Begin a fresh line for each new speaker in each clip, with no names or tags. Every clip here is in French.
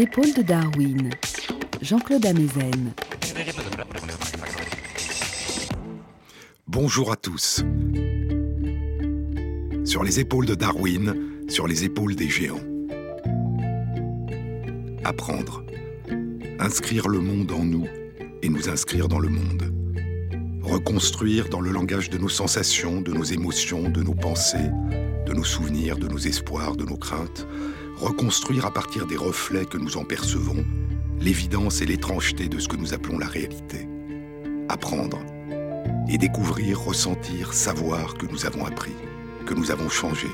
Épaules de Darwin, Jean-Claude Amezen.
Bonjour à tous. Sur les épaules de Darwin, sur les épaules des géants. Apprendre. Inscrire le monde en nous et nous inscrire dans le monde. Reconstruire dans le langage de nos sensations, de nos émotions, de nos pensées, de nos souvenirs, de nos espoirs, de nos craintes. Reconstruire à partir des reflets que nous en percevons, l'évidence et l'étrangeté de ce que nous appelons la réalité. Apprendre. Et découvrir, ressentir, savoir que nous avons appris, que nous avons changé,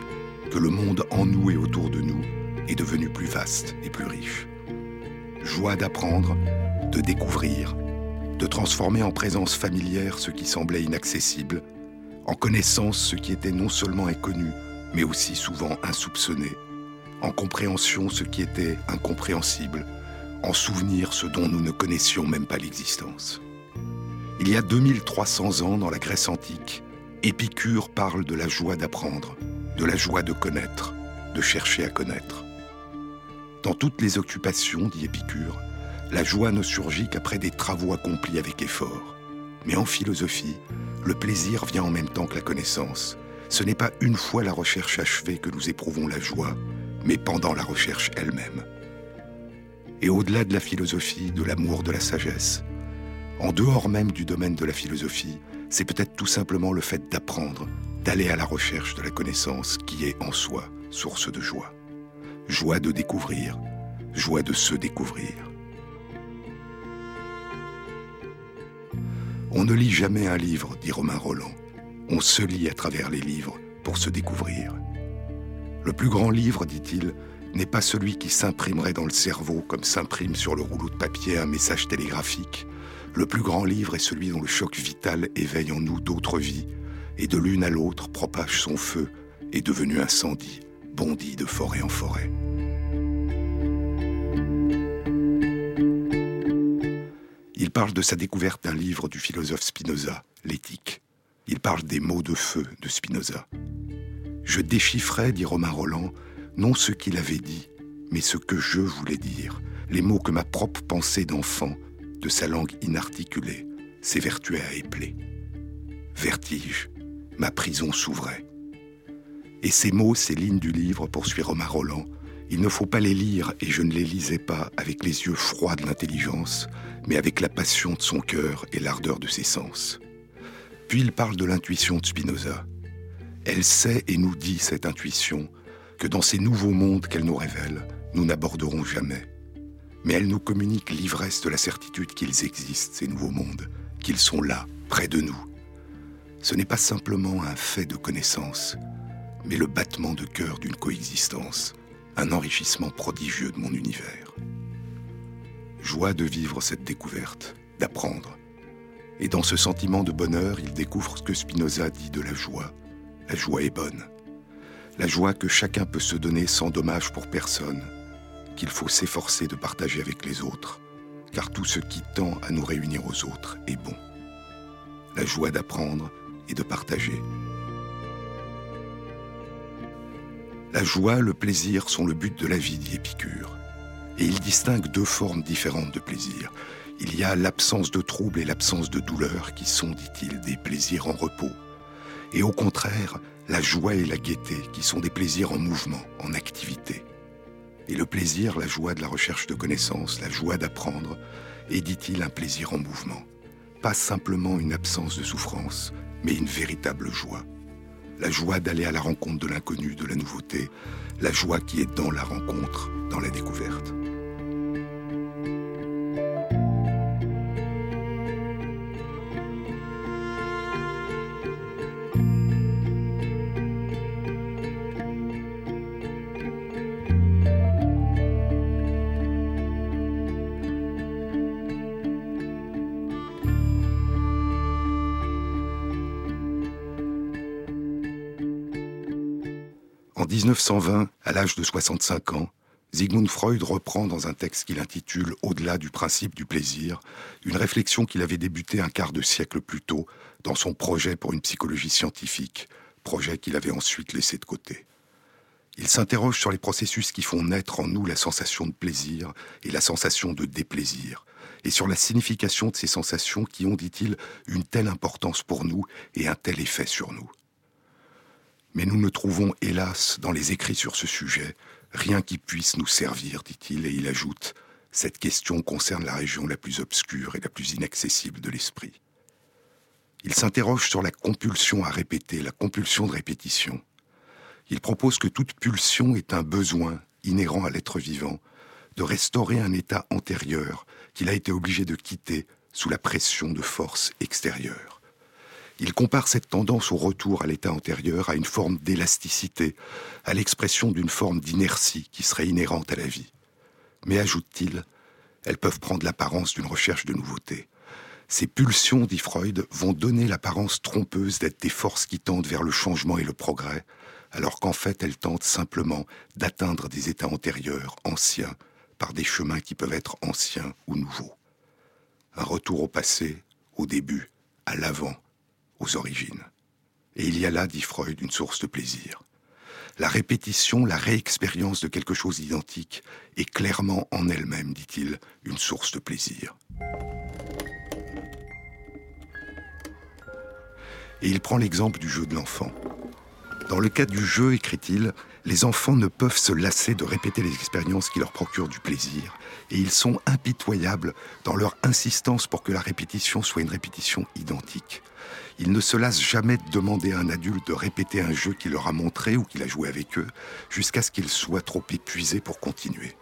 que le monde en nous et autour de nous est devenu plus vaste et plus riche. Joie d'apprendre, de découvrir, de transformer en présence familière ce qui semblait inaccessible, en connaissance ce qui était non seulement inconnu, mais aussi souvent insoupçonné, en compréhension ce qui était incompréhensible, en souvenir ce dont nous ne connaissions même pas l'existence. Il y a 2300 ans dans la Grèce antique, Épicure parle de la joie d'apprendre, de la joie de connaître, de chercher à connaître. Dans toutes les occupations, dit Épicure, la joie ne surgit qu'après des travaux accomplis avec effort. Mais en philosophie, le plaisir vient en même temps que la connaissance. Ce n'est pas une fois la recherche achevée que nous éprouvons la joie, mais pendant la recherche elle-même. Et au-delà de la philosophie, de l'amour, de la sagesse, en dehors même du domaine de la philosophie, c'est peut-être tout simplement le fait d'apprendre, d'aller à la recherche de la connaissance qui est en soi source de joie. Joie de découvrir, joie de se découvrir. On ne lit jamais un livre, dit Romain Roland. On se lit à travers les livres pour se découvrir. Le plus grand livre, dit-il, n'est pas celui qui s'imprimerait dans le cerveau comme s'imprime sur le rouleau de papier un message télégraphique. Le plus grand livre est celui dont le choc vital éveille en nous d'autres vies, et de l'une à l'autre propage son feu, et devenu incendie, bondit de forêt en forêt. Il parle de sa découverte d'un livre du philosophe Spinoza, L'éthique. Il parle des mots de feu de Spinoza. Je déchiffrais, dit Romain Roland, non ce qu'il avait dit, mais ce que je voulais dire, les mots que ma propre pensée d'enfant, de sa langue inarticulée, s'évertuait à épeler. Vertige, ma prison s'ouvrait. Et ces mots, ces lignes du livre, poursuit Romain Roland, il ne faut pas les lire, et je ne les lisais pas avec les yeux froids de l'intelligence, mais avec la passion de son cœur et l'ardeur de ses sens. Puis il parle de l'intuition de Spinoza. Elle sait et nous dit, cette intuition, que dans ces nouveaux mondes qu'elle nous révèle, nous n'aborderons jamais. Mais elle nous communique l'ivresse de la certitude qu'ils existent, ces nouveaux mondes, qu'ils sont là, près de nous. Ce n'est pas simplement un fait de connaissance, mais le battement de cœur d'une coexistence, un enrichissement prodigieux de mon univers. Joie de vivre cette découverte, d'apprendre. Et dans ce sentiment de bonheur, il découvre ce que Spinoza dit de la joie. La joie est bonne. La joie que chacun peut se donner sans dommage pour personne, qu'il faut s'efforcer de partager avec les autres, car tout ce qui tend à nous réunir aux autres est bon. La joie d'apprendre et de partager. La joie, le plaisir sont le but de la vie, dit Épicure. Et il distingue deux formes différentes de plaisir. Il y a l'absence de trouble et l'absence de douleur qui sont, dit-il, des plaisirs en repos. Et au contraire, la joie et la gaieté qui sont des plaisirs en mouvement, en activité. Et le plaisir, la joie de la recherche de connaissances, la joie d'apprendre, est, dit-il, un plaisir en mouvement. Pas simplement une absence de souffrance, mais une véritable joie la joie d'aller à la rencontre de l'inconnu, de la nouveauté, la joie qui est dans la rencontre, dans la découverte. En 1920, à l'âge de 65 ans, Sigmund Freud reprend dans un texte qu'il intitule Au-delà du principe du plaisir, une réflexion qu'il avait débutée un quart de siècle plus tôt dans son projet pour une psychologie scientifique, projet qu'il avait ensuite laissé de côté. Il s'interroge sur les processus qui font naître en nous la sensation de plaisir et la sensation de déplaisir, et sur la signification de ces sensations qui ont, dit-il, une telle importance pour nous et un tel effet sur nous. Mais nous ne trouvons, hélas, dans les écrits sur ce sujet, rien qui puisse nous servir, dit-il, et il ajoute, cette question concerne la région la plus obscure et la plus inaccessible de l'esprit. Il s'interroge sur la compulsion à répéter, la compulsion de répétition. Il propose que toute pulsion est un besoin inhérent à l'être vivant, de restaurer un état antérieur qu'il a été obligé de quitter sous la pression de forces extérieures. Il compare cette tendance au retour à l'état antérieur à une forme d'élasticité, à l'expression d'une forme d'inertie qui serait inhérente à la vie. Mais ajoute-t-il, elles peuvent prendre l'apparence d'une recherche de nouveauté. Ces pulsions, dit Freud, vont donner l'apparence trompeuse d'être des forces qui tendent vers le changement et le progrès, alors qu'en fait elles tentent simplement d'atteindre des états antérieurs, anciens, par des chemins qui peuvent être anciens ou nouveaux. Un retour au passé, au début, à l'avant, aux origines. Et il y a là, dit Freud, une source de plaisir. La répétition, la réexpérience de quelque chose d'identique est clairement en elle-même, dit-il, une source de plaisir. Et il prend l'exemple du jeu de l'enfant. Dans le cas du jeu, écrit-il, les enfants ne peuvent se lasser de répéter les expériences qui leur procurent du plaisir, et ils sont impitoyables dans leur insistance pour que la répétition soit une répétition identique. Ils ne se lassent jamais de demander à un adulte de répéter un jeu qu'il leur a montré ou qu'il a joué avec eux, jusqu'à ce qu'ils soient trop épuisés pour continuer.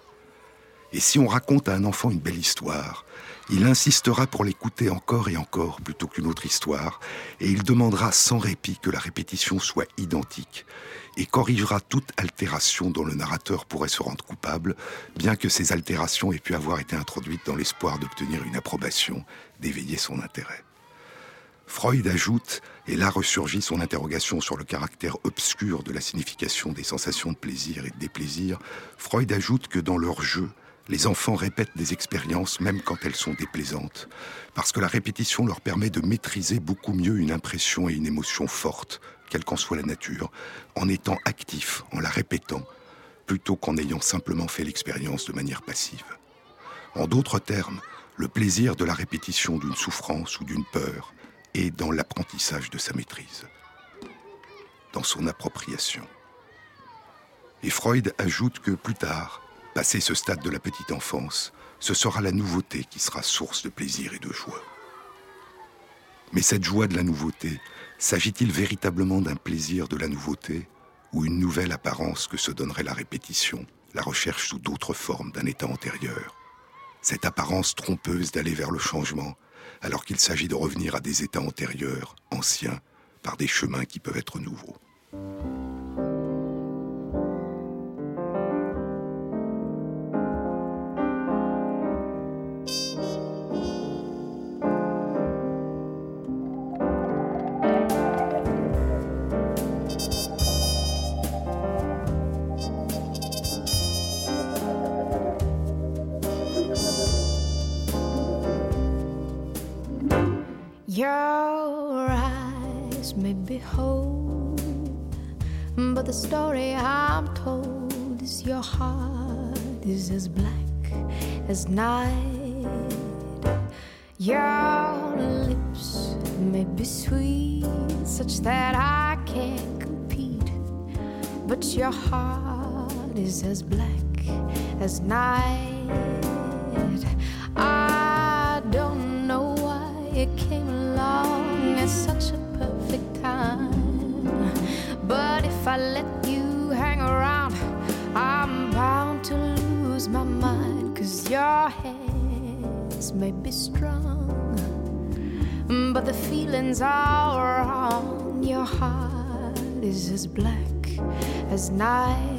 Et si on raconte à un enfant une belle histoire, il insistera pour l'écouter encore et encore plutôt qu'une autre histoire, et il demandera sans répit que la répétition soit identique, et corrigera toute altération dont le narrateur pourrait se rendre coupable, bien que ces altérations aient pu avoir été introduites dans l'espoir d'obtenir une approbation, d'éveiller son intérêt. Freud ajoute, et là ressurgit son interrogation sur le caractère obscur de la signification des sensations de plaisir et de déplaisir, Freud ajoute que dans leur jeu, les enfants répètent des expériences même quand elles sont déplaisantes, parce que la répétition leur permet de maîtriser beaucoup mieux une impression et une émotion forte, quelle qu'en soit la nature, en étant actifs, en la répétant, plutôt qu'en ayant simplement fait l'expérience de manière passive. En d'autres termes, le plaisir de la répétition d'une souffrance ou d'une peur est dans l'apprentissage de sa maîtrise, dans son appropriation. Et Freud ajoute que plus tard, Passé ce stade de la petite enfance, ce sera la nouveauté qui sera source de plaisir et de joie. Mais cette joie de la nouveauté, s'agit-il véritablement d'un plaisir de la nouveauté ou une nouvelle apparence que se donnerait la répétition, la recherche sous d'autres formes d'un état antérieur? Cette apparence trompeuse d'aller vers le changement, alors qu'il s'agit de revenir à des états antérieurs, anciens, par des chemins qui peuvent être nouveaux.
Your heart is as black as night. I don't know why it came along at such a perfect time. But if I let you hang around, I'm bound to lose my mind. Cause your hands may be strong, but the feelings are wrong. Your heart is as black as night.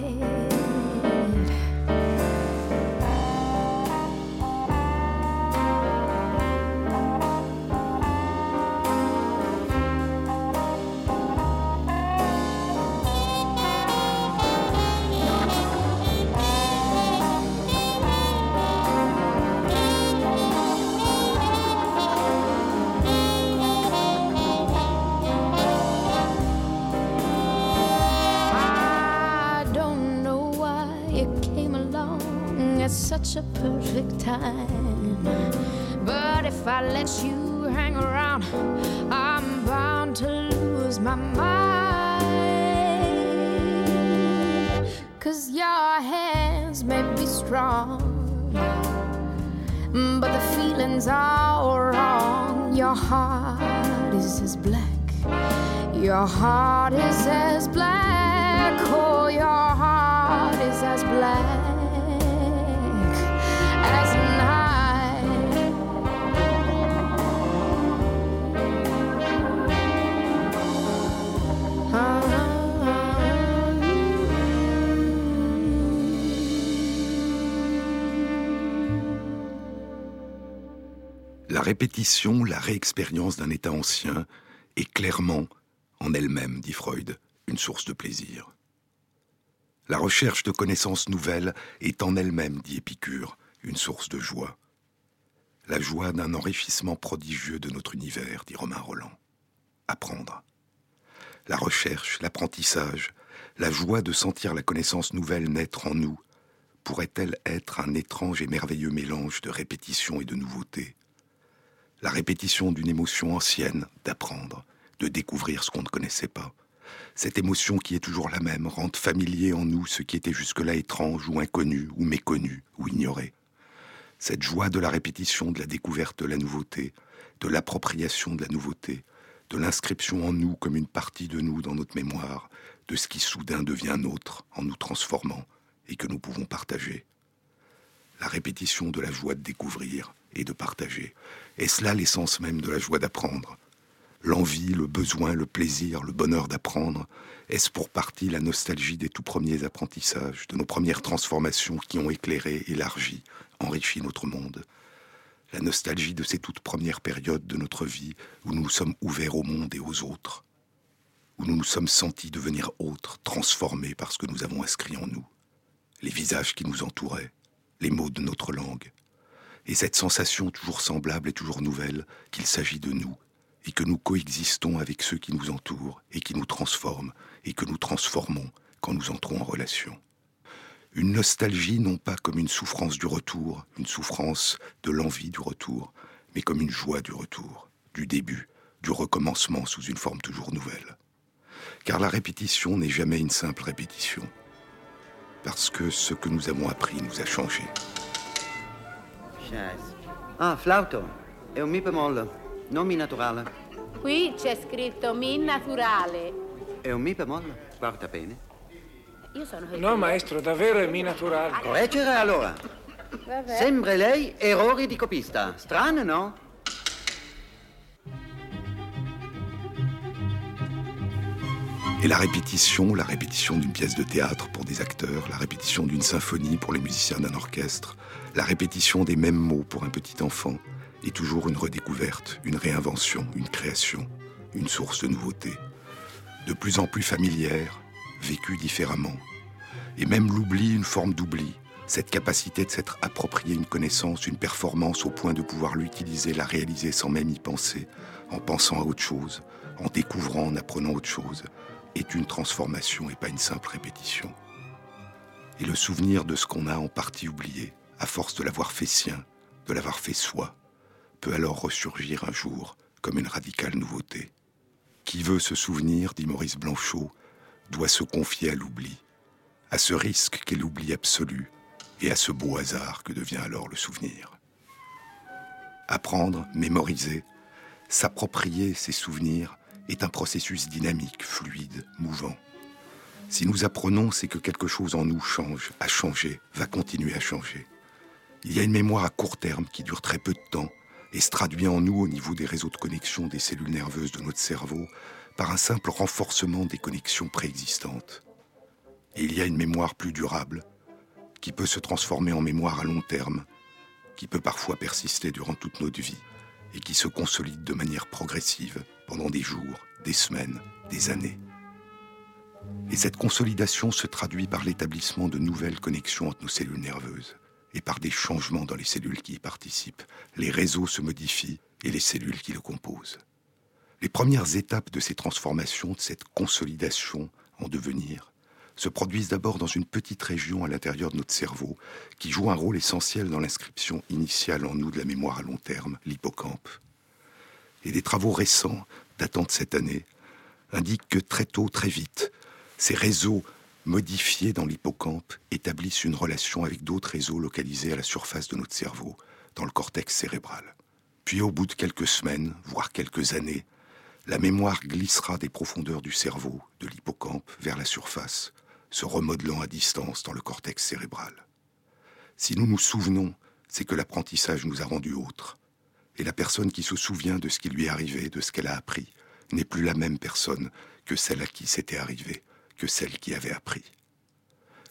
A perfect time. But if I let you hang around, I'm bound to lose my mind. Cause your hands may be strong, but the feelings are wrong. Your heart is as black. Your heart is as black. Oh, your heart is as black.
Répétition, la réexpérience d'un état ancien est clairement, en elle-même, dit Freud, une source de plaisir. La recherche de connaissances nouvelles est en elle-même, dit Épicure, une source de joie. La joie d'un enrichissement prodigieux de notre univers, dit Romain Roland. Apprendre. La recherche, l'apprentissage, la joie de sentir la connaissance nouvelle naître en nous, pourrait-elle être un étrange et merveilleux mélange de répétition et de nouveauté la répétition d'une émotion ancienne, d'apprendre, de découvrir ce qu'on ne connaissait pas. Cette émotion qui est toujours la même rend familier en nous ce qui était jusque-là étrange ou inconnu ou méconnu ou ignoré. Cette joie de la répétition, de la découverte de la nouveauté, de l'appropriation de la nouveauté, de l'inscription en nous comme une partie de nous dans notre mémoire, de ce qui soudain devient nôtre en nous transformant et que nous pouvons partager. La répétition de la joie de découvrir et de partager, est-ce là l'essence même de la joie d'apprendre. L'envie, le besoin, le plaisir, le bonheur d'apprendre Est-ce pour partie la nostalgie des tout premiers apprentissages, de nos premières transformations qui ont éclairé, élargi, enrichi notre monde? La nostalgie de ces toutes premières périodes de notre vie où nous nous sommes ouverts au monde et aux autres Où nous nous sommes sentis devenir autres, transformés par ce que nous avons inscrit en nous Les visages qui nous entouraient, les mots de notre langue et cette sensation toujours semblable et toujours nouvelle qu'il s'agit de nous, et que nous coexistons avec ceux qui nous entourent, et qui nous transforment, et que nous transformons quand nous entrons en relation. Une nostalgie non pas comme une souffrance du retour, une souffrance de l'envie du retour, mais comme une joie du retour, du début, du recommencement sous une forme toujours nouvelle. Car la répétition n'est jamais une simple répétition, parce que ce que nous avons appris nous a changé.
Ah, flauto. È un mi bemolle, non mi naturale.
Qui c'è scritto mi naturale.
È un mi bemolle, guarda bene.
Io sono
No, maestro, davvero è mi naturale.
Correggere allora.
Vabbè.
Sembra lei errori di copista. Strano, no?
Et la répétition, la répétition d'une pièce de théâtre pour des acteurs, la répétition d'une symphonie pour les musiciens d'un orchestre, la répétition des mêmes mots pour un petit enfant, est toujours une redécouverte, une réinvention, une création, une source de nouveauté. De plus en plus familière, vécue différemment. Et même l'oubli, une forme d'oubli, cette capacité de s'être approprié une connaissance, une performance au point de pouvoir l'utiliser, la réaliser sans même y penser, en pensant à autre chose, en découvrant, en apprenant autre chose, est une transformation et pas une simple répétition. Et le souvenir de ce qu'on a en partie oublié, à force de l'avoir fait sien, de l'avoir fait soi, peut alors ressurgir un jour comme une radicale nouveauté. Qui veut se souvenir, dit Maurice Blanchot, doit se confier à l'oubli, à ce risque qu'est l'oubli absolu et à ce beau hasard que devient alors le souvenir. Apprendre, mémoriser, s'approprier ses souvenirs est un processus dynamique, fluide, mouvant. Si nous apprenons, c'est que quelque chose en nous change, a changé, va continuer à changer. Il y a une mémoire à court terme qui dure très peu de temps et se traduit en nous au niveau des réseaux de connexion des cellules nerveuses de notre cerveau par un simple renforcement des connexions préexistantes. Et il y a une mémoire plus durable qui peut se transformer en mémoire à long terme, qui peut parfois persister durant toute notre vie et qui se consolide de manière progressive pendant des jours, des semaines, des années. Et cette consolidation se traduit par l'établissement de nouvelles connexions entre nos cellules nerveuses et par des changements dans les cellules qui y participent. Les réseaux se modifient et les cellules qui le composent. Les premières étapes de ces transformations, de cette consolidation en devenir, se produisent d'abord dans une petite région à l'intérieur de notre cerveau, qui joue un rôle essentiel dans l'inscription initiale en nous de la mémoire à long terme, l'hippocampe. Et des travaux récents, datant de cette année, indiquent que très tôt, très vite, ces réseaux modifiés dans l'hippocampe établissent une relation avec d'autres réseaux localisés à la surface de notre cerveau, dans le cortex cérébral. Puis au bout de quelques semaines, voire quelques années, la mémoire glissera des profondeurs du cerveau, de l'hippocampe, vers la surface, se remodelant à distance dans le cortex cérébral. Si nous nous souvenons, c'est que l'apprentissage nous a rendus autres. Et la personne qui se souvient de ce qui lui est arrivé, de ce qu'elle a appris, n'est plus la même personne que celle à qui c'était arrivé, que celle qui avait appris.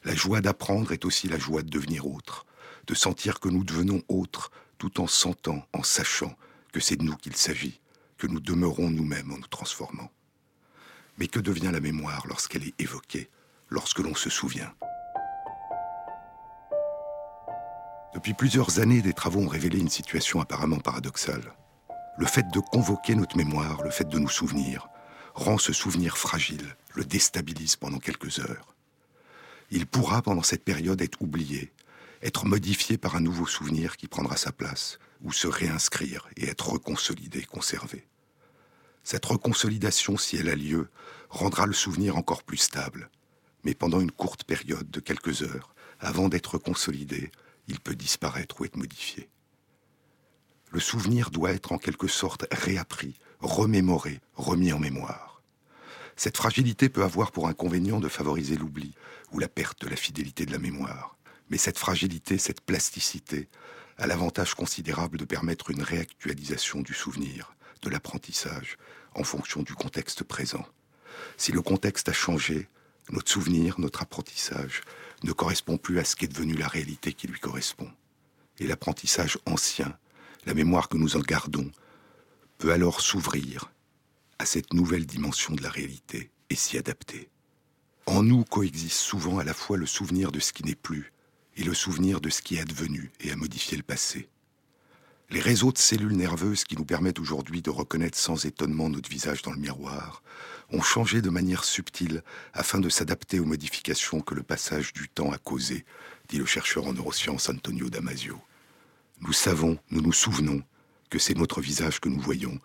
La joie d'apprendre est aussi la joie de devenir autre, de sentir que nous devenons autres tout en sentant, en sachant que c'est de nous qu'il s'agit, que nous demeurons nous-mêmes en nous transformant. Mais que devient la mémoire lorsqu'elle est évoquée, lorsque l'on se souvient? Depuis plusieurs années, des travaux ont révélé une situation apparemment paradoxale. Le fait de convoquer notre mémoire, le fait de nous souvenir, rend ce souvenir fragile, le déstabilise pendant quelques heures. Il pourra, pendant cette période, être oublié, être modifié par un nouveau souvenir qui prendra sa place, ou se réinscrire et être reconsolidé, conservé. Cette reconsolidation, si elle a lieu, rendra le souvenir encore plus stable. Mais pendant une courte période de quelques heures, avant d'être consolidé, il peut disparaître ou être modifié. Le souvenir doit être en quelque sorte réappris, remémoré, remis en mémoire. Cette fragilité peut avoir pour inconvénient de favoriser l'oubli ou la perte de la fidélité de la mémoire. Mais cette fragilité, cette plasticité, a l'avantage considérable de permettre une réactualisation du souvenir, de l'apprentissage, en fonction du contexte présent. Si le contexte a changé, notre souvenir, notre apprentissage, ne correspond plus à ce qu'est devenu la réalité qui lui correspond. Et l'apprentissage ancien, la mémoire que nous en gardons, peut alors s'ouvrir à cette nouvelle dimension de la réalité et s'y adapter. En nous coexiste souvent à la fois le souvenir de ce qui n'est plus et le souvenir de ce qui est advenu et a modifié le passé. Les réseaux de cellules nerveuses qui nous permettent aujourd'hui de reconnaître sans étonnement notre visage dans le miroir ont changé de manière subtile afin de s'adapter aux modifications que le passage du temps a causées, dit le chercheur en neurosciences Antonio Damasio. Nous savons, nous nous souvenons que c'est notre visage que nous voyons,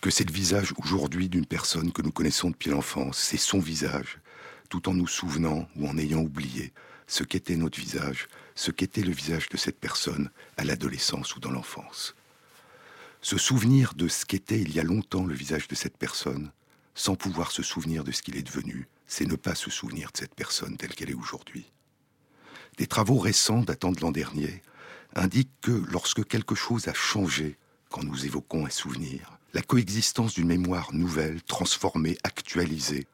que c'est le visage aujourd'hui d'une personne que nous connaissons depuis l'enfance, c'est son visage, tout en nous souvenant ou en ayant oublié ce qu'était notre visage, ce qu'était le visage de cette personne à l'adolescence ou dans l'enfance. Se souvenir de ce qu'était il y a longtemps le visage de cette personne, sans pouvoir se souvenir de ce qu'il est devenu, c'est ne pas se souvenir de cette personne telle qu'elle est aujourd'hui. Des travaux récents datant de l'an dernier indiquent que lorsque quelque chose a changé quand nous évoquons un souvenir, la coexistence d'une mémoire nouvelle, transformée, actualisée,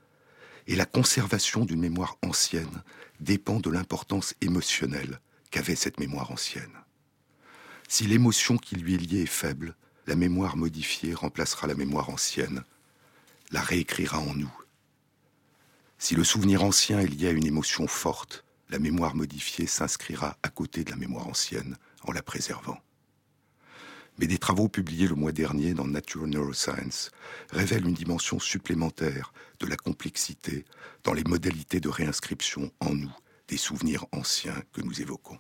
et la conservation d'une mémoire ancienne dépend de l'importance émotionnelle qu'avait cette mémoire ancienne. Si l'émotion qui lui est liée est faible, la mémoire modifiée remplacera la mémoire ancienne, la réécrira en nous. Si le souvenir ancien est lié à une émotion forte, la mémoire modifiée s'inscrira à côté de la mémoire ancienne en la préservant. Mais des travaux publiés le mois dernier dans Nature Neuroscience révèlent une dimension supplémentaire de la complexité dans les modalités de réinscription en nous des souvenirs anciens que nous évoquons.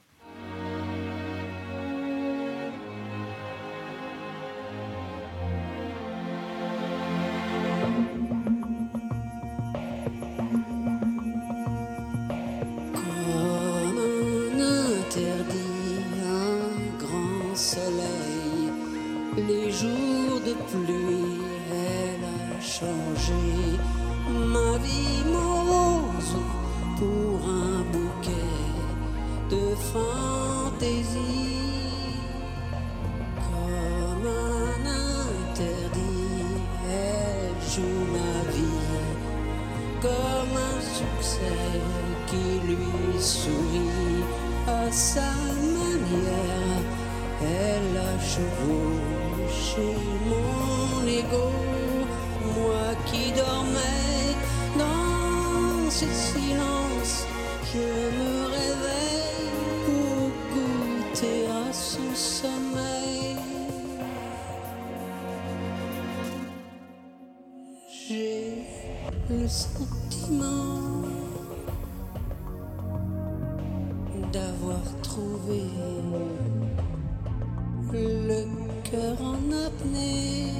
Le cœur en apnée.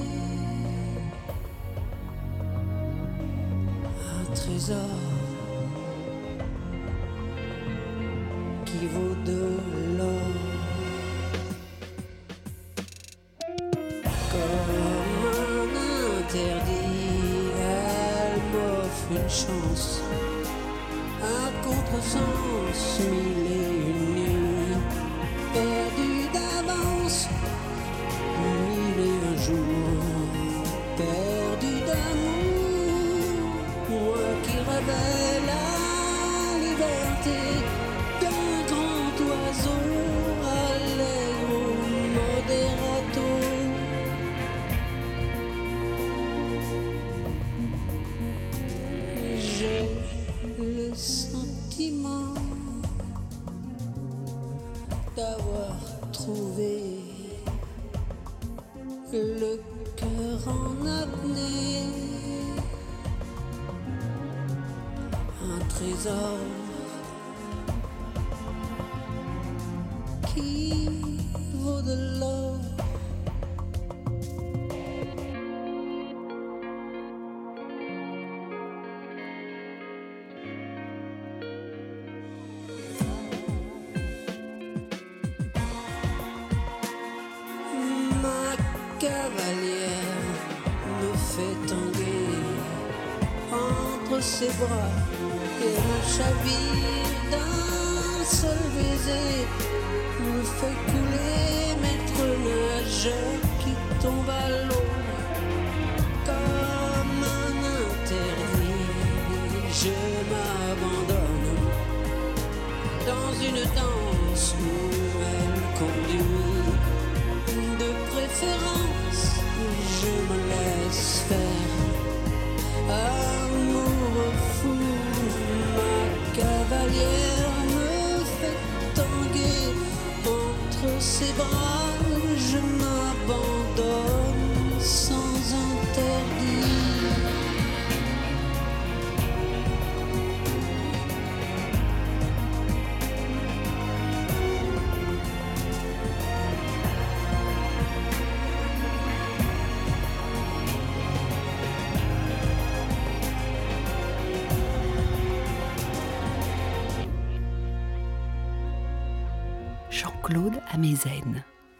Un trésor qui vaut de ses bras et me chavire d'un seul baiser me fait couler maître nageur qui tombe à l'eau comme un interdit. Je m'abandonne dans une danse où elle conduit. De préférence, je me laisse faire. Amour entre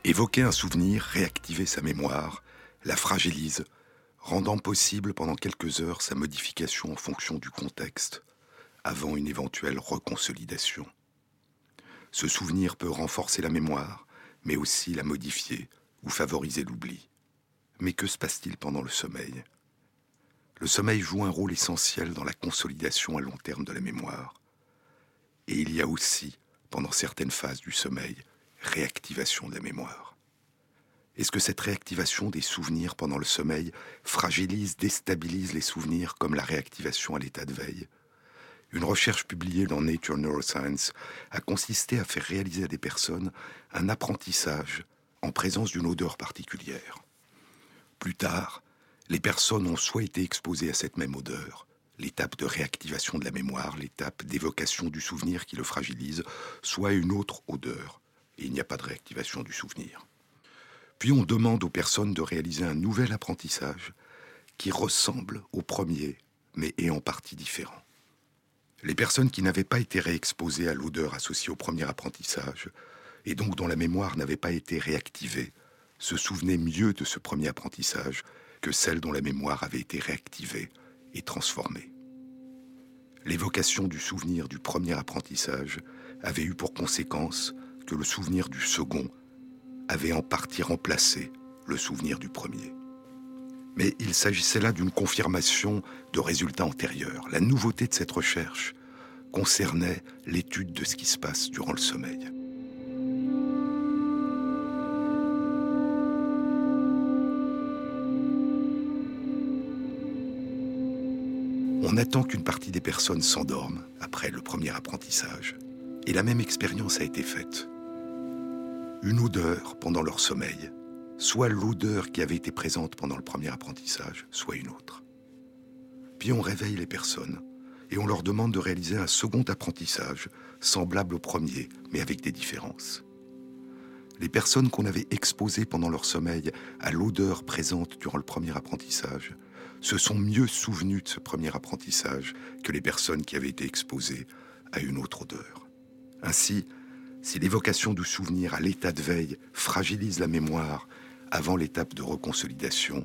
Évoquer un souvenir, réactiver sa mémoire, la fragilise, rendant possible pendant quelques heures sa modification en fonction du contexte, avant une éventuelle reconsolidation. Ce souvenir peut renforcer la mémoire, mais aussi la modifier ou favoriser l'oubli. Mais que se passe-t-il pendant le sommeil? Le sommeil joue un rôle essentiel dans la consolidation à long terme de la mémoire. Et il y a aussi, pendant certaines phases du sommeil, réactivation de la mémoire. Est-ce que cette réactivation des souvenirs pendant le sommeil fragilise, déstabilise les souvenirs comme la réactivation à l'état de veille? Une recherche publiée dans Nature Neuroscience a consisté à faire réaliser à des personnes un apprentissage en présence d'une odeur particulière. Plus tard, les personnes ont soit été exposées à cette même odeur, l'étape de réactivation de la mémoire, l'étape d'évocation du souvenir qui le fragilise, soit une autre odeur, et il n'y a pas de réactivation du souvenir. Puis on demande aux personnes de réaliser un nouvel apprentissage qui ressemble au premier, mais est en partie différent. Les personnes qui n'avaient pas été réexposées à l'odeur associée au premier apprentissage, et donc dont la mémoire n'avait pas été réactivée, se souvenaient mieux de ce premier apprentissage que celles dont la mémoire avait été réactivée et transformée. L'évocation du souvenir du premier apprentissage avait eu pour conséquence que le souvenir du second avait en partie remplacé le souvenir du premier. Mais il s'agissait là d'une confirmation de résultats antérieurs. La nouveauté de cette recherche concernait l'étude de ce qui se passe durant le sommeil. On attend qu'une partie des personnes s'endorment après le premier apprentissage, et la même expérience a été faite. Une odeur pendant leur sommeil, soit l'odeur qui avait été présente pendant le premier apprentissage, soit une autre. Puis on réveille les personnes, et on leur demande de réaliser un second apprentissage, semblable au premier, mais avec des différences. Les personnes qu'on avait exposées pendant leur sommeil à l'odeur présente durant le premier apprentissage se sont mieux souvenues de ce premier apprentissage que les personnes qui avaient été exposées à une autre odeur. Ainsi, si l'évocation du souvenir à l'état de veille fragilise la mémoire avant l'étape de reconsolidation,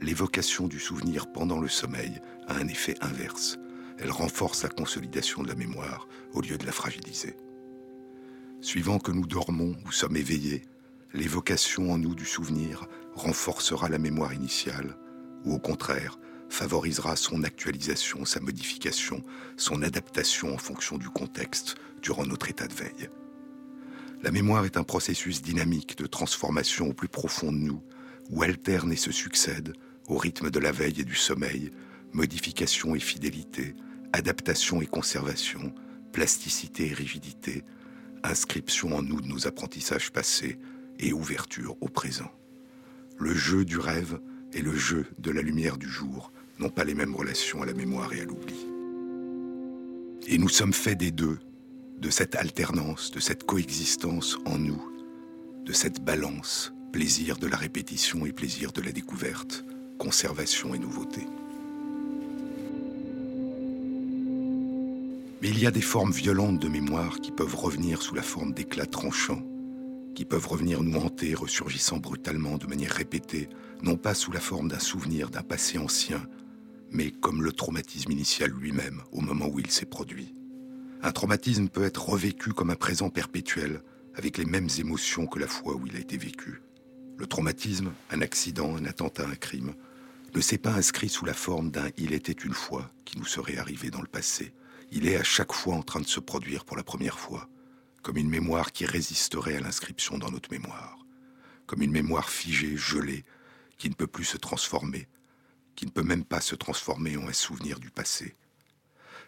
l'évocation du souvenir pendant le sommeil a un effet inverse. Elle renforce la consolidation de la mémoire au lieu de la fragiliser. Suivant que nous dormons ou sommes éveillés, l'évocation en nous du souvenir renforcera la mémoire initiale, ou au contraire, favorisera son actualisation, sa modification, son adaptation en fonction du contexte durant notre état de veille. La mémoire est un processus dynamique de transformation au plus profond de nous, où alterne et se succède, au rythme de la veille et du sommeil, modification et fidélité, adaptation et conservation, plasticité et rigidité, inscription en nous de nos apprentissages passés et ouverture au présent. Le jeu du rêve et le jeu de la lumière du jour n'ont pas les mêmes relations à la mémoire et à l'oubli. Et nous sommes faits des deux, de cette alternance, de cette coexistence en nous, de cette balance, plaisir de la répétition et plaisir de la découverte, conservation et nouveauté. Mais il y a des formes violentes de mémoire qui peuvent revenir sous la forme d'éclats tranchants, qui peuvent revenir nous hanter, ressurgissant brutalement de manière répétée, non pas sous la forme d'un souvenir d'un passé ancien, mais comme le traumatisme initial lui-même au moment où il s'est produit. Un traumatisme peut être revécu comme un présent perpétuel, avec les mêmes émotions que la fois où il a été vécu. Le traumatisme, un accident, un attentat, un crime, ne s'est pas inscrit sous la forme d'un il était une fois qui nous serait arrivé dans le passé il est à chaque fois en train de se produire pour la première fois, comme une mémoire qui résisterait à l'inscription dans notre mémoire, comme une mémoire figée, gelée, qui ne peut plus se transformer, qui ne peut même pas se transformer en un souvenir du passé.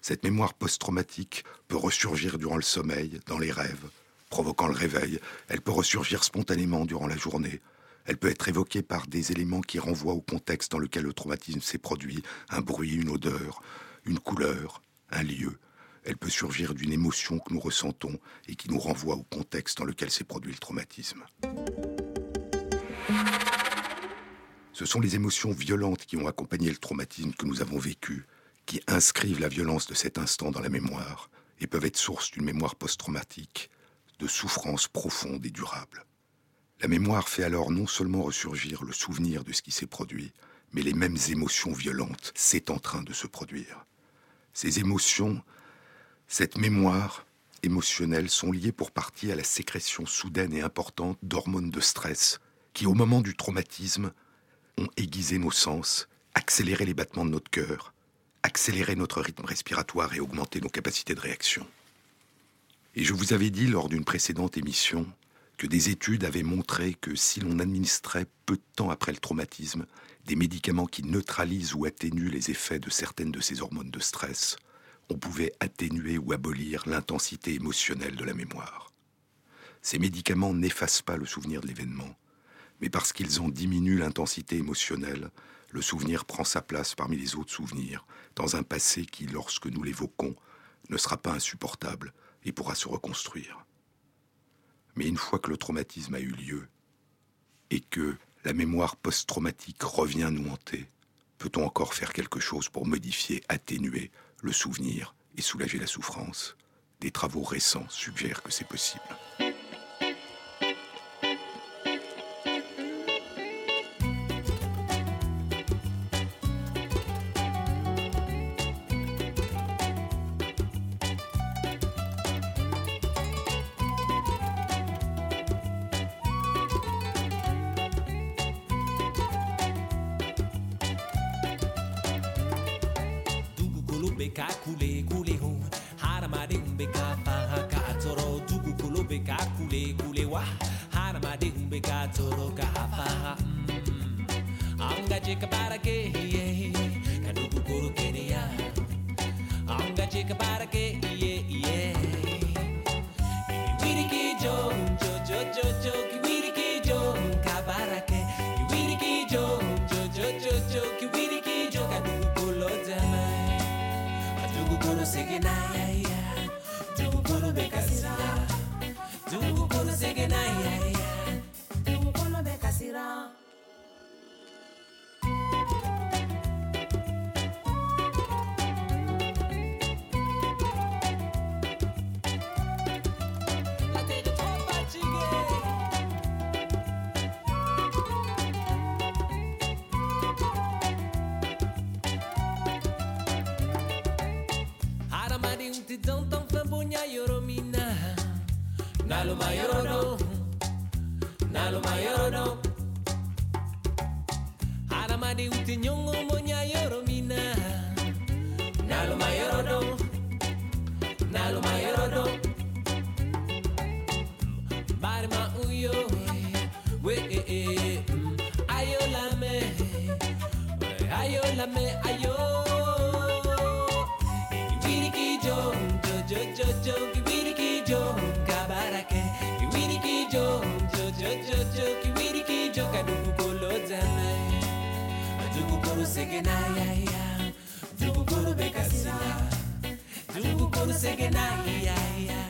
Cette mémoire post-traumatique peut ressurgir durant le sommeil, dans les rêves, provoquant le réveil, elle peut ressurgir spontanément durant la journée, elle peut être évoquée par des éléments qui renvoient au contexte dans lequel le traumatisme s'est produit, un bruit, une odeur, une couleur, un lieu. Elle peut surgir d'une émotion que nous ressentons et qui nous renvoie au contexte dans lequel s'est produit le traumatisme. Ce sont les émotions violentes qui ont accompagné le traumatisme que nous avons vécu, qui inscrivent la violence de cet instant dans la mémoire et peuvent être source d'une mémoire post-traumatique, de souffrances profondes et durables. La mémoire fait alors non seulement ressurgir le souvenir de ce qui s'est produit, mais les mêmes émotions violentes, c'est en train de se produire. Ces émotions, cette mémoire émotionnelle sont liées pour partie à la sécrétion soudaine et importante d'hormones de stress qui, au moment du traumatisme, ont aiguisé nos sens, accéléré les battements de notre cœur, accéléré notre rythme respiratoire et augmenté nos capacités de réaction. Et je vous avais dit lors d'une précédente émission que des études avaient montré que si l'on administrait peu de temps après le traumatisme des médicaments qui neutralisent ou atténuent les effets de certaines de ces hormones de stress, on pouvait atténuer ou abolir l'intensité émotionnelle de la mémoire. Ces médicaments n'effacent pas le souvenir de l'événement, mais parce qu'ils en diminuent l'intensité émotionnelle, le souvenir prend sa place parmi les autres souvenirs, dans un passé qui, lorsque nous l'évoquons, ne sera pas insupportable et pourra se reconstruire. Mais une fois que le traumatisme a eu lieu, et que la mémoire post-traumatique revient nous hanter. Peut-on encore faire quelque chose pour modifier, atténuer le souvenir et soulager la souffrance? Des travaux récents suggèrent que c'est possible.
Don ton fɛn bonya yɔrɔ min na naloma yɔrɔ dɔn naloma yɔrɔ dɔn singing ya ya yeah. Dugu kuru beka sina. Dugu kuru singing ya ya yeah.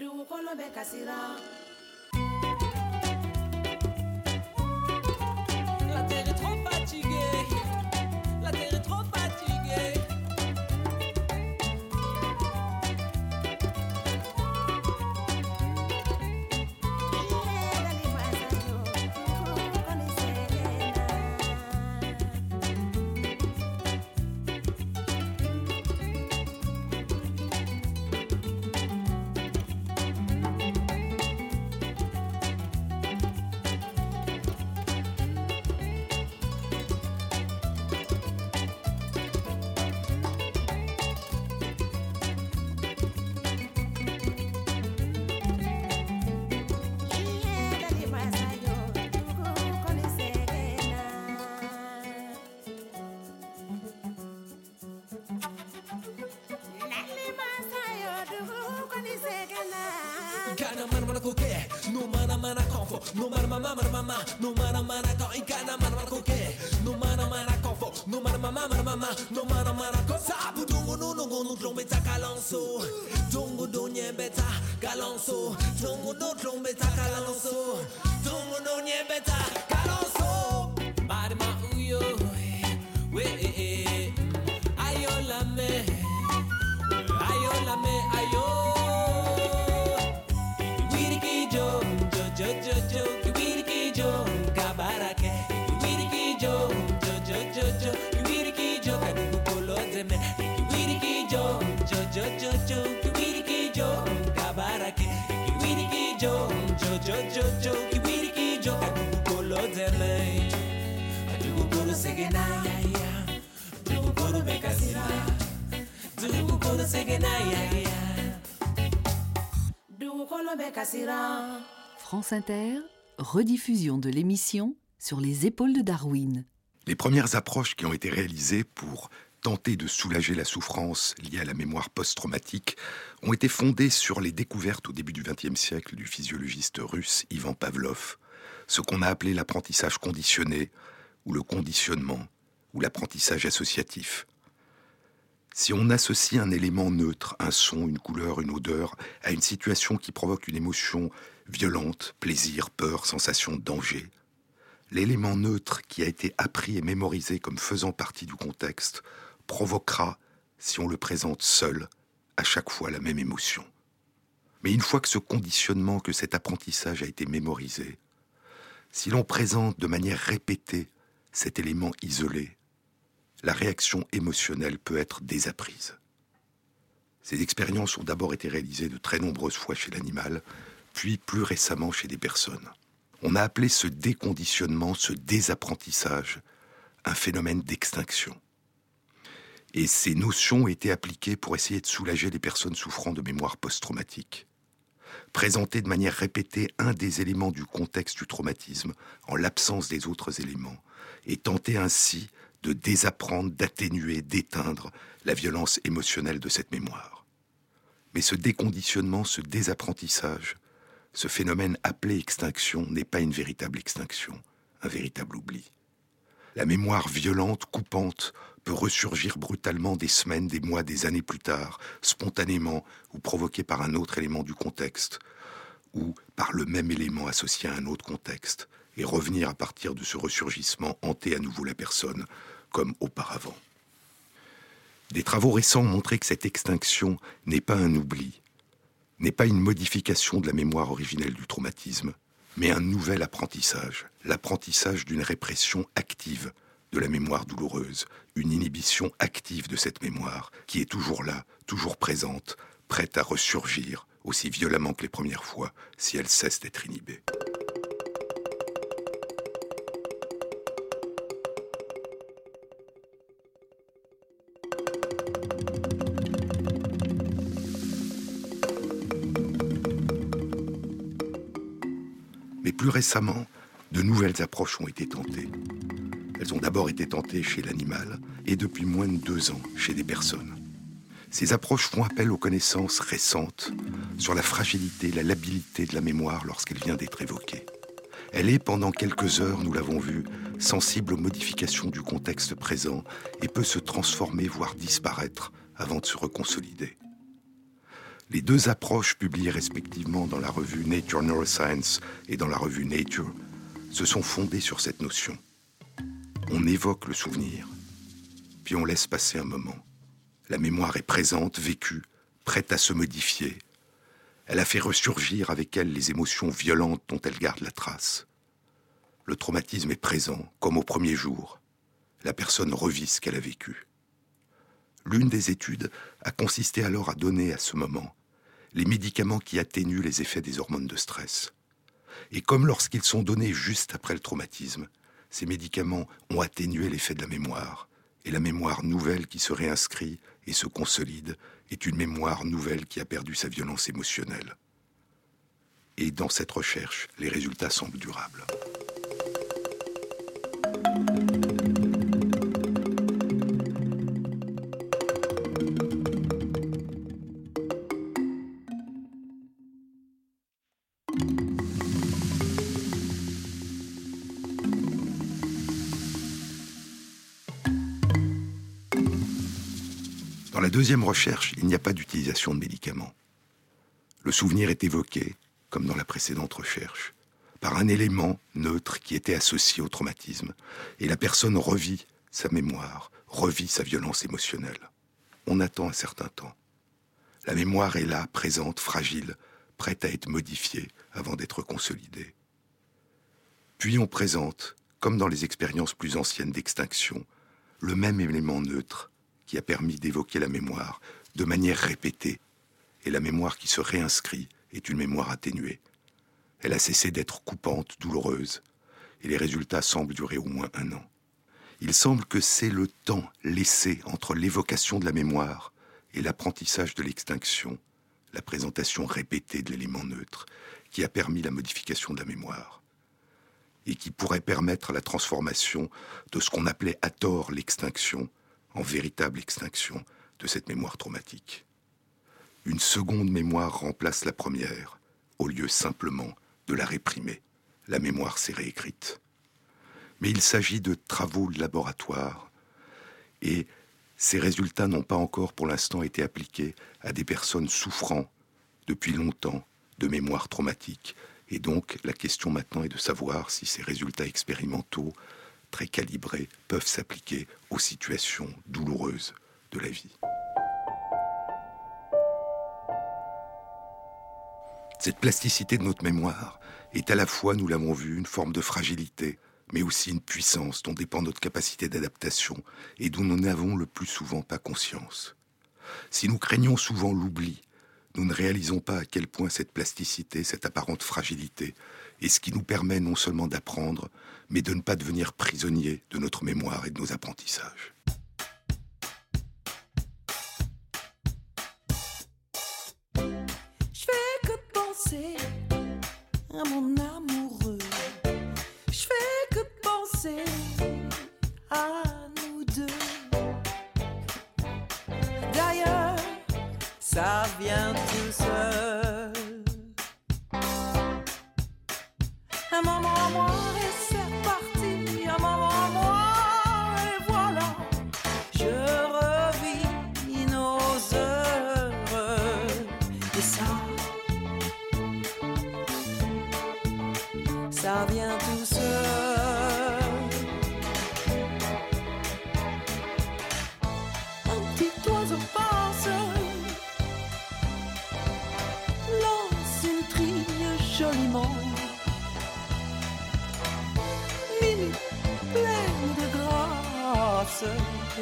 Dugu kuru beka sina. Mana koke, no mana mana konfo, no mana mana mana mama, no mana mana ko, kana mana mana koke, no mana mana konfo, no mana mama mana mama, no mana mana ko. Sabu dungu no no no trombeta kalanso, dungu do nyembeta kalanso, dungu no trombeta kalanso, dungu no nyembeta segena bekasira. Segena bekasira.
France Inter, rediffusion de l'émission sur les épaules de Darwin.
Les premières approches qui ont été réalisées pour tenter de soulager la souffrance liée à la mémoire post-traumatique ont été fondées sur les découvertes au début du XXe siècle du physiologiste russe Ivan Pavlov, ce qu'on a appelé l'apprentissage conditionné, ou le conditionnement, ou l'apprentissage associatif. Si on associe un élément neutre, un son, une couleur, une odeur, à une situation qui provoque une émotion violente, plaisir, peur, sensation de danger, l'élément neutre qui a été appris et mémorisé comme faisant partie du contexte provoquera, si on le présente seul, à chaque fois la même émotion. Mais une fois que ce conditionnement, que cet apprentissage a été mémorisé, si l'on présente de manière répétée cet élément isolé, la réaction émotionnelle peut être désapprise. Ces expériences ont d'abord été réalisées de très nombreuses fois chez l'animal, puis plus récemment chez des personnes. On a appelé ce déconditionnement, ce désapprentissage, un phénomène d'extinction. Et ces notions ont été appliquées pour essayer de soulager les personnes souffrant de mémoire post-traumatique. Présenter de manière répétée un des éléments du contexte du traumatisme en l'absence des autres éléments, et tenter ainsi de désapprendre, d'atténuer, d'éteindre la violence émotionnelle de cette mémoire. Mais ce déconditionnement, ce désapprentissage, ce phénomène appelé extinction n'est pas une véritable extinction, un véritable oubli. La mémoire violente, coupante, peut ressurgir brutalement des semaines, des mois, des années plus tard, spontanément ou provoqué par un autre élément du contexte, ou par le même élément associé à un autre contexte, et revenir à partir de ce ressurgissement hanter à nouveau la personne, comme auparavant. Des travaux récents ont montré que cette extinction n'est pas un oubli, n'est pas une modification de la mémoire originelle du traumatisme, mais un nouvel apprentissage, l'apprentissage d'une répression active de la mémoire douloureuse, une inhibition active de cette mémoire qui est toujours là, toujours présente, prête à ressurgir aussi violemment que les premières fois si elle cesse d'être inhibée. Mais plus récemment, de nouvelles approches ont été tentées. Elles ont d'abord été tentées chez l'animal et depuis moins de deux ans chez des personnes. Ces approches font appel aux connaissances récentes sur la fragilité, la labilité de la mémoire lorsqu'elle vient d'être évoquée. Elle est, pendant quelques heures, nous l'avons vu, sensible aux modifications du contexte présent et peut se transformer, voire disparaître, avant de se reconsolider. Les deux approches publiées respectivement dans la revue Nature Neuroscience et dans la revue Nature se sont fondées sur cette notion. On évoque le souvenir, puis on laisse passer un moment. La mémoire est présente, vécue, prête à se modifier. Elle a fait ressurgir avec elle les émotions violentes dont elle garde la trace. Le traumatisme est présent, comme au premier jour. La personne revit ce qu'elle a vécu. L'une des études a consisté alors à donner à ce moment les médicaments qui atténuent les effets des hormones de stress. Et comme lorsqu'ils sont donnés juste après le traumatisme, ces médicaments ont atténué l'effet de la mémoire, et la mémoire nouvelle qui se réinscrit et se consolide est une mémoire nouvelle qui a perdu sa violence émotionnelle. Et dans cette recherche, les résultats semblent durables. Deuxième recherche, il n'y a pas d'utilisation de médicaments. Le souvenir est évoqué, comme dans la précédente recherche, par un élément neutre qui était associé au traumatisme, et la personne revit sa mémoire, revit sa violence émotionnelle. On attend un certain temps. La mémoire est là, présente, fragile, prête à être modifiée avant d'être consolidée. Puis on présente, comme dans les expériences plus anciennes d'extinction, le même élément neutre qui a permis d'évoquer la mémoire de manière répétée. Et la mémoire qui se réinscrit est une mémoire atténuée. Elle a cessé d'être coupante, douloureuse, et les résultats semblent durer au moins un an. Il semble que c'est le temps laissé entre l'évocation de la mémoire et l'apprentissage de l'extinction, la présentation répétée de l'élément neutre, qui a permis la modification de la mémoire, et qui pourrait permettre la transformation de ce qu'on appelait à tort l'extinction en véritable extinction de cette mémoire traumatique. Une seconde mémoire remplace la première, au lieu simplement de la réprimer. La mémoire s'est réécrite. Mais il s'agit de travaux de laboratoire, et ces résultats n'ont pas encore pour l'instant été appliqués à des personnes souffrant depuis longtemps de mémoire traumatique. Et donc la question maintenant est de savoir si ces résultats expérimentaux très calibrés peuvent s'appliquer aux situations douloureuses de la vie. Cette plasticité de notre mémoire est à la fois, nous l'avons vu, une forme de fragilité, mais aussi une puissance dont dépend notre capacité d'adaptation et dont nous n'avons le plus souvent pas conscience. Si nous craignons souvent l'oubli, nous ne réalisons pas à quel point cette plasticité, cette apparente fragilité, est ce qui nous permet non seulement d'apprendre, mais de ne pas devenir prisonniers de notre mémoire et de nos apprentissages.
Je fais que penser à mon amoureux. Je fais que penser à nous deux. D'ailleurs, ça vient tout seul.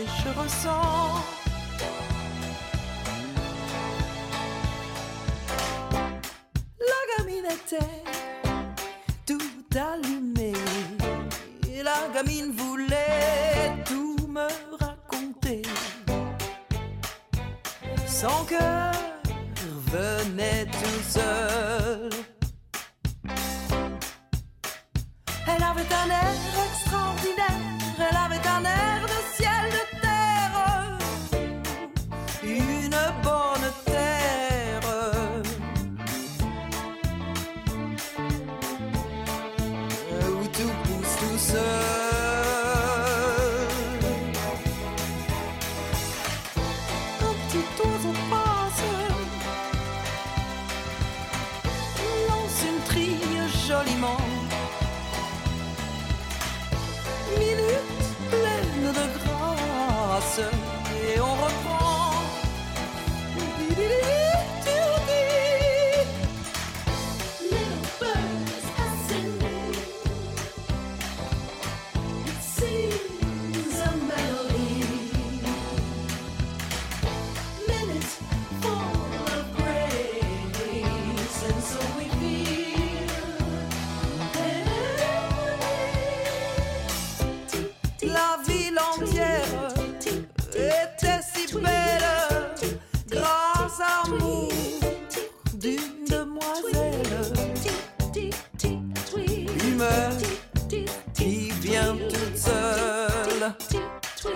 Je ressens. La gamine était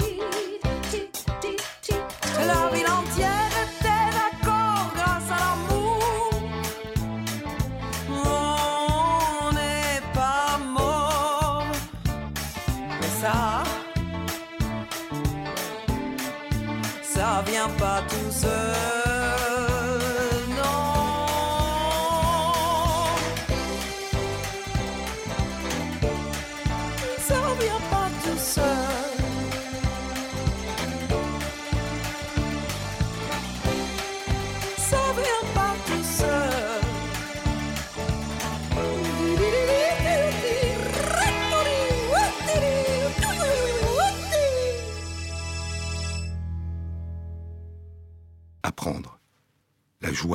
La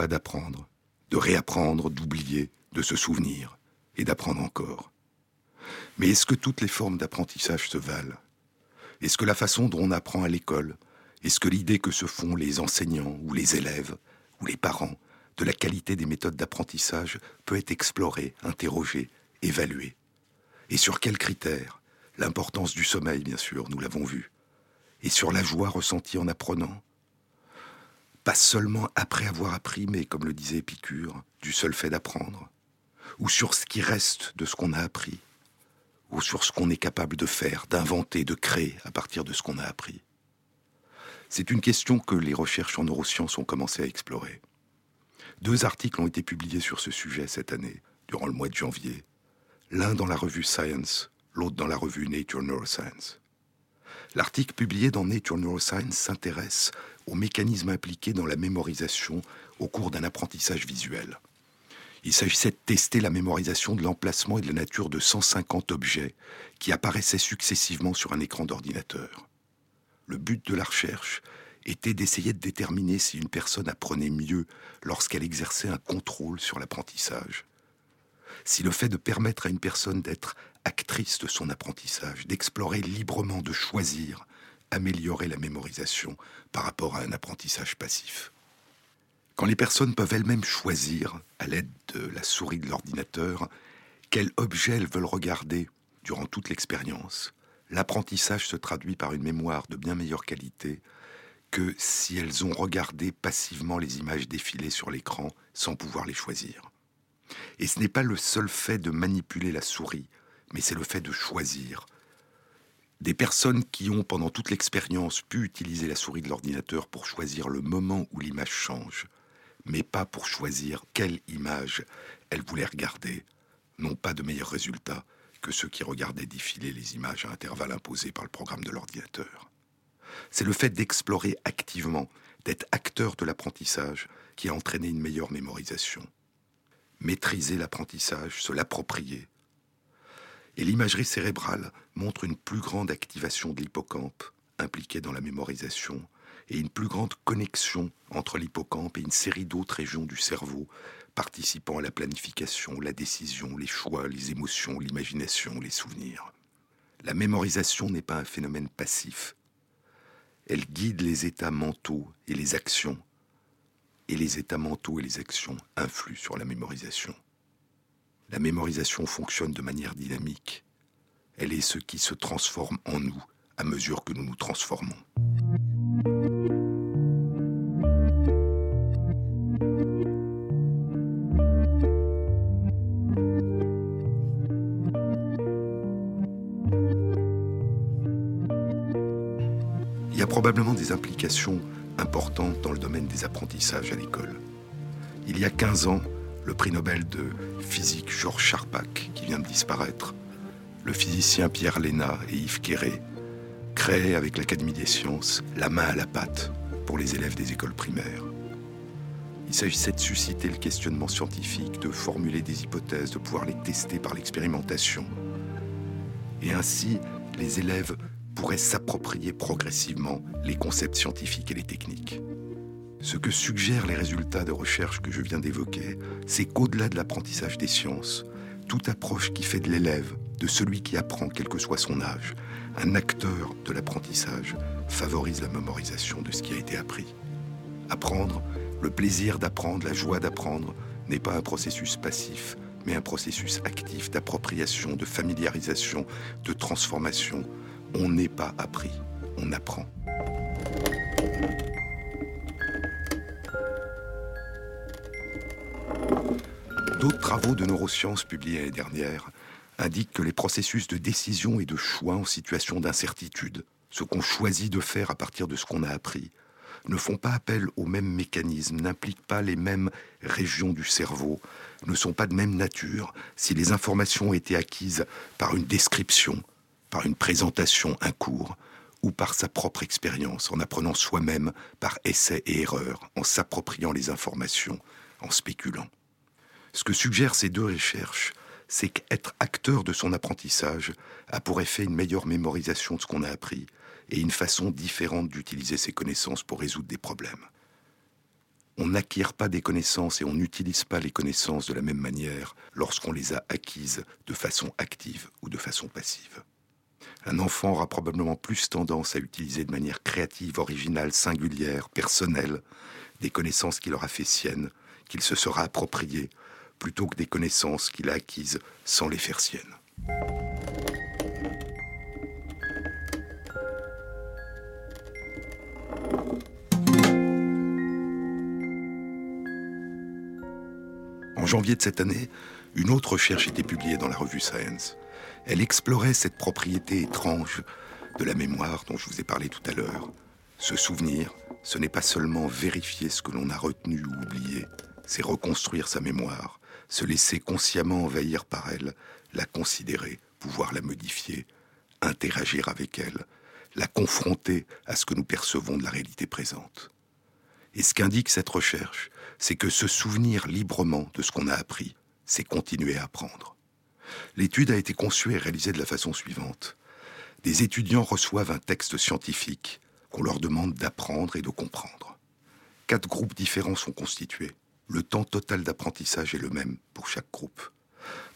d'apprendre, de réapprendre, d'oublier, de se souvenir et d'apprendre encore. Mais est-ce que toutes les formes d'apprentissage se valent? Est-ce que la façon dont on apprend à l'école, est-ce que l'idée que se font les enseignants ou les élèves ou les parents de la qualité des méthodes d'apprentissage peut être explorée, interrogée, évaluée? Et sur quels critères? L'importance du sommeil, bien sûr, nous l'avons vu. Et sur la joie ressentie en apprenant pas seulement après avoir appris, mais comme le disait Épicure, du seul fait d'apprendre, ou sur ce qui reste de ce qu'on a appris, ou sur ce qu'on est capable de faire, d'inventer, de créer à partir de ce qu'on a appris. C'est une question que les recherches en neurosciences ont commencé à explorer. Deux articles ont été publiés sur ce sujet cette année, durant le mois de janvier, l'un dans la revue Science, l'autre dans la revue Nature Neuroscience. L'article publié dans Nature Neuroscience s'intéresse aux mécanismes impliqués dans la mémorisation au cours d'un apprentissage visuel. Il s'agissait de tester la mémorisation de l'emplacement et de la nature de 150 objets qui apparaissaient successivement sur un écran d'ordinateur. Le but de la recherche était d'essayer de déterminer si une personne apprenait mieux lorsqu'elle exerçait un contrôle sur l'apprentissage. Si le fait de permettre à une personne d'être actrice de son apprentissage, d'explorer librement, de choisir, améliorer la mémorisation par rapport à un apprentissage passif. Quand les personnes peuvent elles-mêmes choisir, à l'aide de la souris de l'ordinateur, quel objet elles veulent regarder durant toute l'expérience, l'apprentissage se traduit par une mémoire de bien meilleure qualité que si elles ont regardé passivement les images défiler sur l'écran sans pouvoir les choisir. Et ce n'est pas le seul fait de manipuler la souris, mais c'est le fait de choisir. Des personnes qui ont, pendant toute l'expérience, pu utiliser la souris de l'ordinateur pour choisir le moment où l'image change, mais pas pour choisir quelle image elles voulaient regarder, n'ont pas de meilleurs résultats que ceux qui regardaient défiler les images à intervalles imposés par le programme de l'ordinateur. C'est le fait d'explorer activement, d'être acteur de l'apprentissage, qui a entraîné une meilleure mémorisation. Maîtriser l'apprentissage, se l'approprier. Et l'imagerie cérébrale montre une plus grande activation de l'hippocampe, impliqué dans la mémorisation, et une plus grande connexion entre l'hippocampe et une série d'autres régions du cerveau, participant à la planification, la décision, les choix, les émotions, l'imagination, les souvenirs. La mémorisation n'est pas un phénomène passif. Elle guide les états mentaux et les actions, et les états mentaux et les actions influent sur la mémorisation. La mémorisation fonctionne de manière dynamique. Elle est ce qui se transforme en nous à mesure que nous nous transformons. Il y a probablement des implications importantes dans le domaine des apprentissages à l'école. Il y a 15 ans, le prix Nobel de physique Georges Charpak, qui vient de disparaître, le physicien Pierre Léna et Yves Quéré créaient avec l'Académie des sciences la main à la pâte pour les élèves des écoles primaires. Il s'agissait de susciter le questionnement scientifique, de formuler des hypothèses, de pouvoir les tester par l'expérimentation. Et ainsi, les élèves pourraient s'approprier progressivement les concepts scientifiques et les techniques. Ce que suggèrent les résultats de recherche que je viens d'évoquer, c'est qu'au-delà de l'apprentissage des sciences, toute approche qui fait de l'élève, de celui qui apprend, quel que soit son âge, un acteur de l'apprentissage, favorise la mémorisation de ce qui a été appris. Apprendre, le plaisir d'apprendre, la joie d'apprendre, n'est pas un processus passif, mais un processus actif d'appropriation, de familiarisation, de transformation. On n'est pas appris, on apprend. D'autres travaux de neurosciences publiés l'année dernière indiquent que les processus de décision et de choix en situation d'incertitude, ce qu'on choisit de faire à partir de ce qu'on a appris, ne font pas appel aux mêmes mécanismes, n'impliquent pas les mêmes régions du cerveau, ne sont pas de même nature si les informations ont été acquises par une description, par une présentation, un cours, ou par sa propre expérience, en apprenant soi-même par essai et erreur, en s'appropriant les informations, en spéculant. Ce que suggèrent ces deux recherches, c'est qu'être acteur de son apprentissage a pour effet une meilleure mémorisation de ce qu'on a appris et une façon différente d'utiliser ses connaissances pour résoudre des problèmes. On n'acquiert pas des connaissances et on n'utilise pas les connaissances de la même manière lorsqu'on les a acquises de façon active ou de façon passive. Un enfant aura probablement plus tendance à utiliser de manière créative, originale, singulière, personnelle, des connaissances qu'il aura fait siennes, qu'il se sera appropriées, plutôt que des connaissances qu'il a acquises sans les faire siennes. En janvier de cette année, une autre recherche était publiée dans la revue Science. Elle explorait cette propriété étrange de la mémoire dont je vous ai parlé tout à l'heure. Se souvenir, ce n'est pas seulement vérifier ce que l'on a retenu ou oublié, c'est reconstruire sa mémoire, se laisser consciemment envahir par elle, la considérer, pouvoir la modifier, interagir avec elle, la confronter à ce que nous percevons de la réalité présente. Et ce qu'indique cette recherche, c'est que se souvenir librement de ce qu'on a appris, c'est continuer à apprendre. L'étude a été conçue et réalisée de la façon suivante. Des étudiants reçoivent un texte scientifique qu'on leur demande d'apprendre et de comprendre. Quatre groupes différents sont constitués. Le temps total d'apprentissage est le même pour chaque groupe.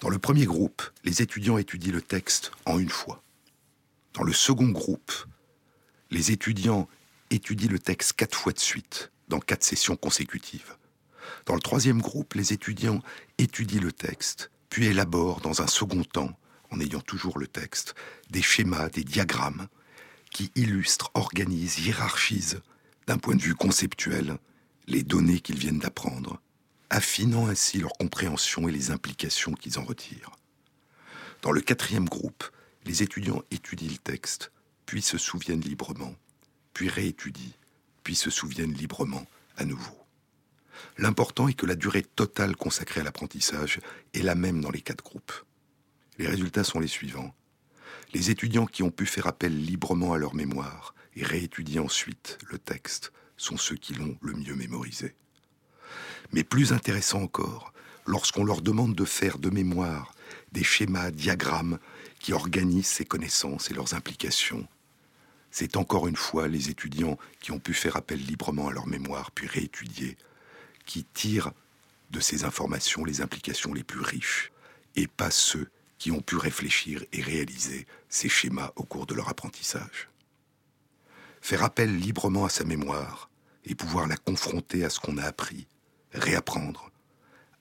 Dans le premier groupe, les étudiants étudient le texte en une fois. Dans le second groupe, les étudiants étudient le texte quatre fois de suite, dans quatre sessions consécutives. Dans le troisième groupe, les étudiants étudient le texte, puis élaborent dans un second temps, en ayant toujours le texte, des schémas, des diagrammes qui illustrent, organisent, hiérarchisent, d'un point de vue conceptuel, les données qu'ils viennent d'apprendre, affinant ainsi leur compréhension et les implications qu'ils en retirent. Dans le quatrième groupe, les étudiants étudient le texte, puis se souviennent librement, puis réétudient, puis se souviennent librement à nouveau. L'important est que la durée totale consacrée à l'apprentissage est la même dans les quatre groupes. Les résultats sont les suivants. Les étudiants qui ont pu faire appel librement à leur mémoire et réétudier ensuite le texte sont ceux qui l'ont le mieux mémorisé. Mais plus intéressant encore, lorsqu'on leur demande de faire de mémoire des schémas, diagrammes qui organisent ces connaissances et leurs implications, c'est encore une fois les étudiants qui ont pu faire appel librement à leur mémoire puis réétudier qui tirent de ces informations les implications les plus riches, et pas ceux qui ont pu réfléchir et réaliser ces schémas au cours de leur apprentissage. Faire appel librement à sa mémoire et pouvoir la confronter à ce qu'on a appris, réapprendre,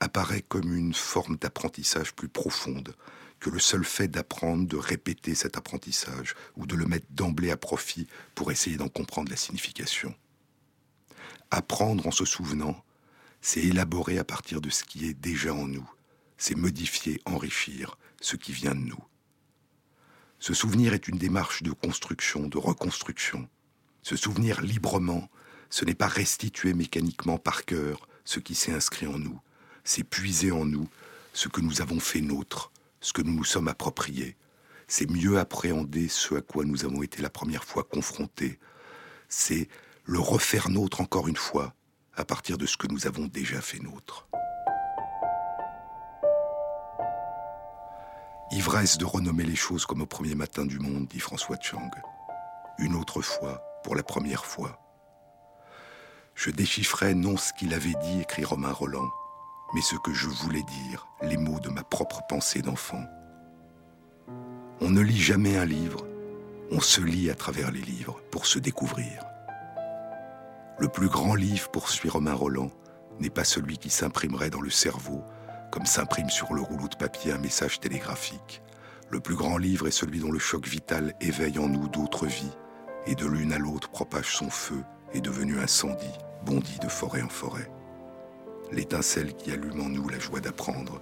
apparaît comme une forme d'apprentissage plus profonde que le seul fait d'apprendre, de répéter cet apprentissage ou de le mettre d'emblée à profit pour essayer d'en comprendre la signification. Apprendre en se souvenant, c'est élaborer à partir de ce qui est déjà en nous, c'est modifier, enrichir ce qui vient de nous. Se souvenir est une démarche de construction, de reconstruction. Se souvenir librement, ce n'est pas restituer mécaniquement par cœur ce qui s'est inscrit en nous, c'est puiser en nous ce que nous avons fait nôtre, ce que nous nous sommes appropriés. C'est mieux appréhender ce à quoi nous avons été la première fois confrontés. C'est le refaire nôtre encore une fois, à partir de ce que nous avons déjà fait nôtre. Ivresse de renommer les choses comme au premier matin du monde, dit François Chang. Une autre fois, pour la première fois. Je déchiffrais non ce qu'il avait dit, écrit Romain Roland, mais ce que je voulais dire, les mots de ma propre pensée d'enfant. On ne lit jamais un livre, on se lit à travers les livres pour se découvrir. Le plus grand livre, poursuit Romain Roland, n'est pas celui qui s'imprimerait dans le cerveau comme s'imprime sur le rouleau de papier un message télégraphique. Le plus grand livre est celui dont le choc vital éveille en nous d'autres vies, et de l'une à l'autre propage son feu, et devenu incendie, bondit de forêt en forêt. L'étincelle qui allume en nous la joie d'apprendre,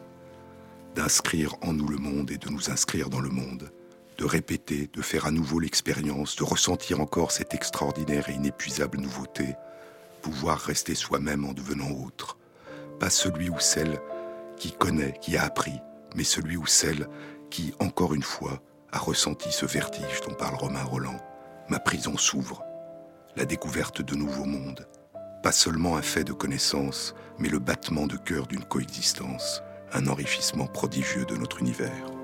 d'inscrire en nous le monde et de nous inscrire dans le monde, de répéter, de faire à nouveau l'expérience, de ressentir encore cette extraordinaire et inépuisable nouveauté, pouvoir rester soi-même en devenant autre, pas celui ou celle qui connaît, qui a appris, mais celui ou celle qui, encore une fois, a ressenti ce vertige dont parle Romain Roland. Ma prison s'ouvre, la découverte de nouveaux mondes, pas seulement un fait de connaissance, mais le battement de cœur d'une coexistence, un enrichissement prodigieux de notre univers.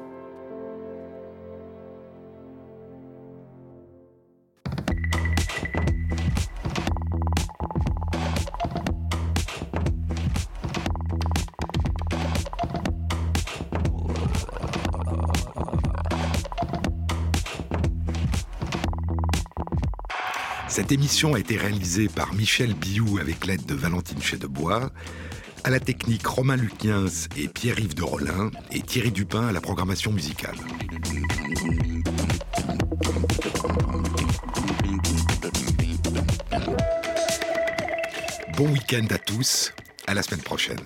Cette émission a été réalisée par Michel Biou avec l'aide de Valentine Chedebois, à la technique Romain Luquiens et Pierre-Yves de Rollin, et Thierry Dupin à la programmation musicale. Bon week-end à tous, à la semaine prochaine.